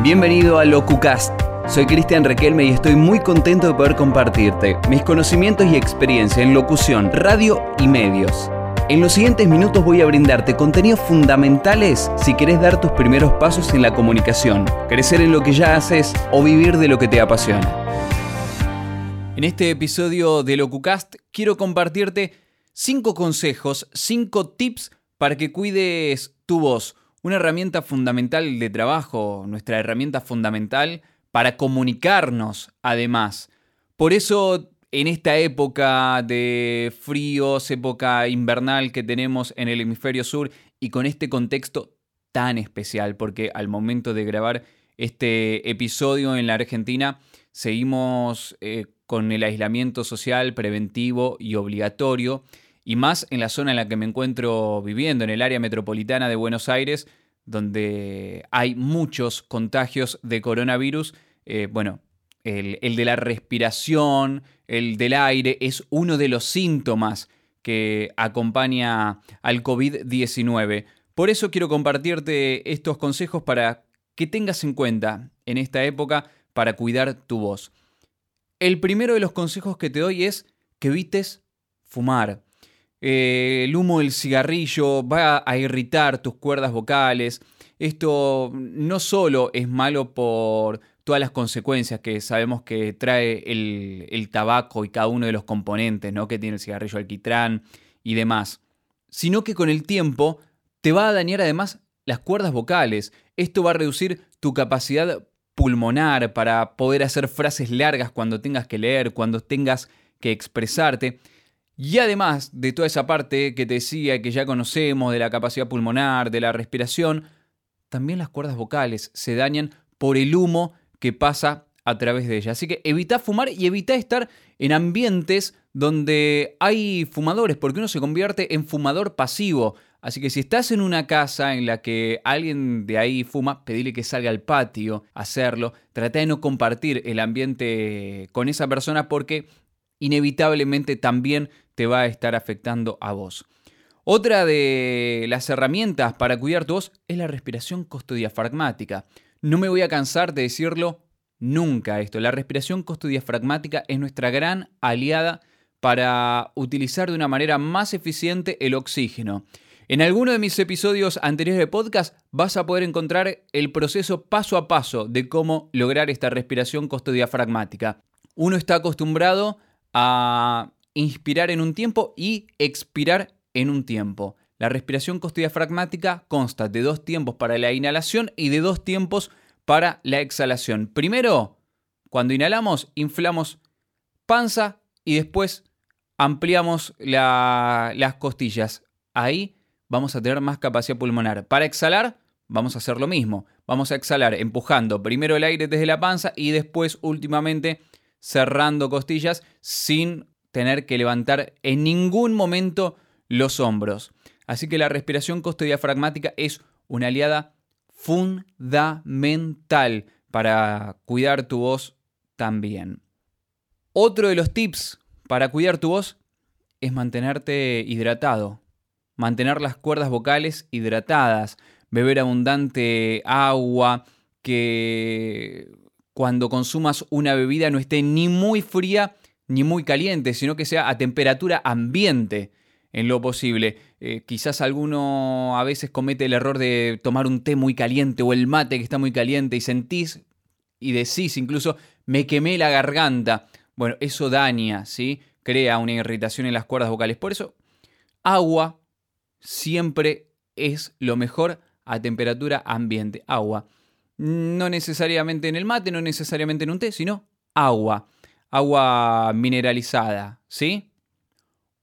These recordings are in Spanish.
Bienvenido a LocuCast. Soy Cristian Requelme y estoy muy contento de poder compartirte mis conocimientos y experiencia en locución, radio y medios. En los siguientes minutos voy a brindarte contenidos fundamentales si querés dar tus primeros pasos en la comunicación, crecer en lo que ya haces o vivir de lo que te apasiona. En este episodio de LocuCast quiero compartirte 5 consejos, 5 tips para que cuides tu voz una herramienta fundamental de trabajo, nuestra herramienta fundamental para comunicarnos además. Por eso en esta época de fríos, época invernal que tenemos en el hemisferio sur y con este contexto tan especial, porque al momento de grabar este episodio en la Argentina seguimos eh, con el aislamiento social preventivo y obligatorio y más en la zona en la que me encuentro viviendo, en el área metropolitana de Buenos Aires, donde hay muchos contagios de coronavirus. Eh, bueno, el, el de la respiración, el del aire, es uno de los síntomas que acompaña al COVID-19. Por eso quiero compartirte estos consejos para que tengas en cuenta en esta época para cuidar tu voz. El primero de los consejos que te doy es que evites fumar. Eh, el humo del cigarrillo va a irritar tus cuerdas vocales. Esto no solo es malo por todas las consecuencias que sabemos que trae el, tabaco y cada uno de los componentes ¿no? que tiene el cigarrillo alquitrán y demás, sino que con el tiempo te va a dañar además las cuerdas vocales. Esto va a reducir tu capacidad pulmonar para poder hacer frases largas cuando tengas que leer, cuando tengas que expresarte. Y además de toda esa parte que te decía que ya conocemos de la capacidad pulmonar, de la respiración, también las cuerdas vocales se dañan por el humo que pasa a través de ellas. Así que evita fumar y evita estar en ambientes donde hay fumadores, porque uno se convierte en fumador pasivo. Así que si estás en una casa en la que alguien de ahí fuma, pedile que salga al patio a hacerlo. Trata de no compartir el ambiente con esa persona porque inevitablemente también te va a estar afectando a vos. Otra de las herramientas para cuidar tu voz es la respiración costodiafragmática. No me voy a cansar de decirlo nunca esto. La respiración costodiafragmática es nuestra gran aliada para utilizar de una manera más eficiente el oxígeno. En alguno de mis episodios anteriores de podcast vas a poder encontrar el proceso paso a paso de cómo lograr esta respiración costodiafragmática. Uno está acostumbrado a inspirar en un tiempo y expirar en un tiempo. La respiración costodiafragmática consta de dos tiempos para la inhalación y de dos tiempos para la exhalación. Primero, cuando inhalamos, inflamos panza y después ampliamos las costillas. Ahí vamos a tener más capacidad pulmonar. Para exhalar, vamos a hacer lo mismo. Vamos a exhalar empujando primero el aire desde la panza y después últimamente cerrando costillas sin tener que levantar en ningún momento los hombros. Así que la respiración costodiafragmática es una aliada fundamental para cuidar tu voz también. Otro de los tips para cuidar tu voz es mantenerte hidratado, mantener las cuerdas vocales hidratadas, beber abundante agua, que cuando consumas una bebida no esté ni muy fría ni muy caliente, sino que sea a temperatura ambiente en lo posible. Eh, quizás alguno a veces comete el error de tomar un té muy caliente o el mate que está muy caliente y sentís y decís incluso me quemé la garganta. Bueno, eso daña, ¿sí? Crea una irritación en las cuerdas vocales. Por eso, agua siempre es lo mejor a temperatura ambiente. Agua. No necesariamente en el mate, no necesariamente en un té, sino agua agua mineralizada, ¿sí?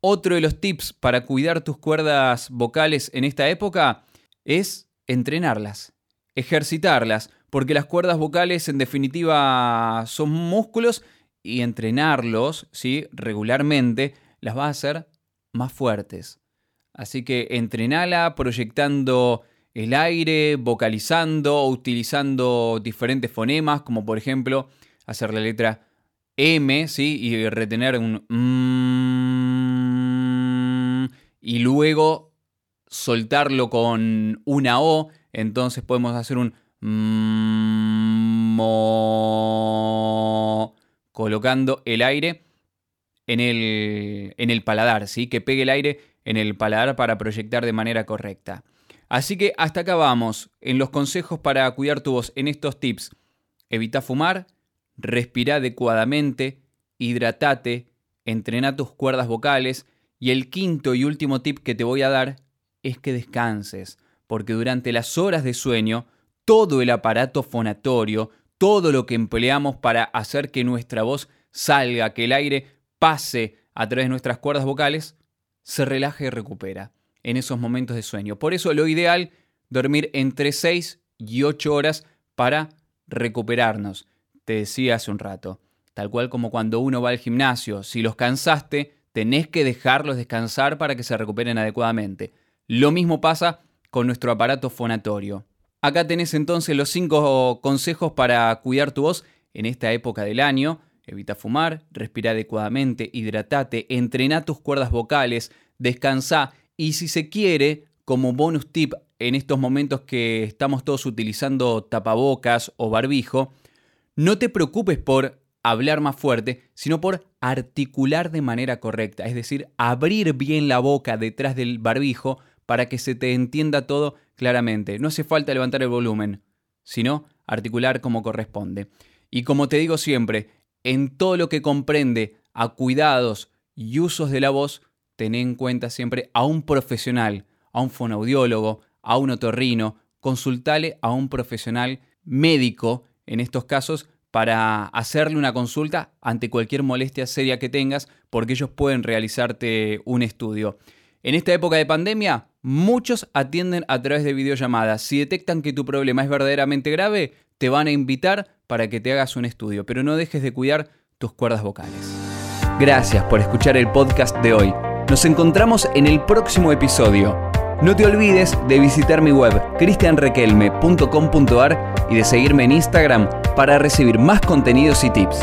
Otro de los tips para cuidar tus cuerdas vocales en esta época es entrenarlas, ejercitarlas, porque las cuerdas vocales en definitiva son músculos y entrenarlos, ¿sí? regularmente, las va a hacer más fuertes. Así que entrenala proyectando el aire, vocalizando, utilizando diferentes fonemas, como por ejemplo hacer la letra M, ¿sí? Y retener un mm, y luego soltarlo con una O. Entonces podemos hacer un colocando el aire en el, en el paladar, ¿sí? que pegue el aire en el paladar para proyectar de manera correcta. Así que hasta acá vamos en los consejos para cuidar tu voz, en estos tips. Evita fumar, respira adecuadamente, hidratate, entrena tus cuerdas vocales y el quinto y último tip que te voy a dar es que descanses, porque durante las horas de sueño todo el aparato fonatorio, todo lo que empleamos para hacer que nuestra voz salga, que el aire pase a través de nuestras cuerdas vocales, se relaja y recupera en esos momentos de sueño. Por eso lo ideal, dormir entre 6 y 8 horas para recuperarnos. Te decía hace un rato, tal cual como cuando uno va al gimnasio, si los cansaste, tenés que dejarlos descansar para que se recuperen adecuadamente. Lo mismo pasa con nuestro aparato fonatorio. Acá tenés entonces los 5 consejos para cuidar tu voz en esta época del año. Evita fumar, respira adecuadamente, hidratate, entrena tus cuerdas vocales, descansa y si se quiere, como bonus tip en estos momentos que estamos todos utilizando tapabocas o barbijo, no te preocupes por hablar más fuerte, sino por articular de manera correcta, es decir, abrir bien la boca detrás del barbijo para que se te entienda todo claramente. No hace falta levantar el volumen, sino articular como corresponde. Y como te digo siempre, en todo lo que comprende a cuidados y usos de la voz, ten en cuenta siempre a un profesional, a un fonoaudiólogo, a un otorrino, consultale a un profesional médico en estos casos para hacerle una consulta ante cualquier molestia seria que tengas, porque ellos pueden realizarte un estudio. En esta época de pandemia, muchos atienden a través de videollamadas. Si detectan que tu problema es verdaderamente grave, te van a invitar para que te hagas un estudio, pero no dejes de cuidar tus cuerdas vocales. Gracias por escuchar el podcast de hoy. Nos encontramos en el próximo episodio. No te olvides de visitar mi web cristianrequelme.com.ar y de seguirme en Instagram para recibir más contenidos y tips.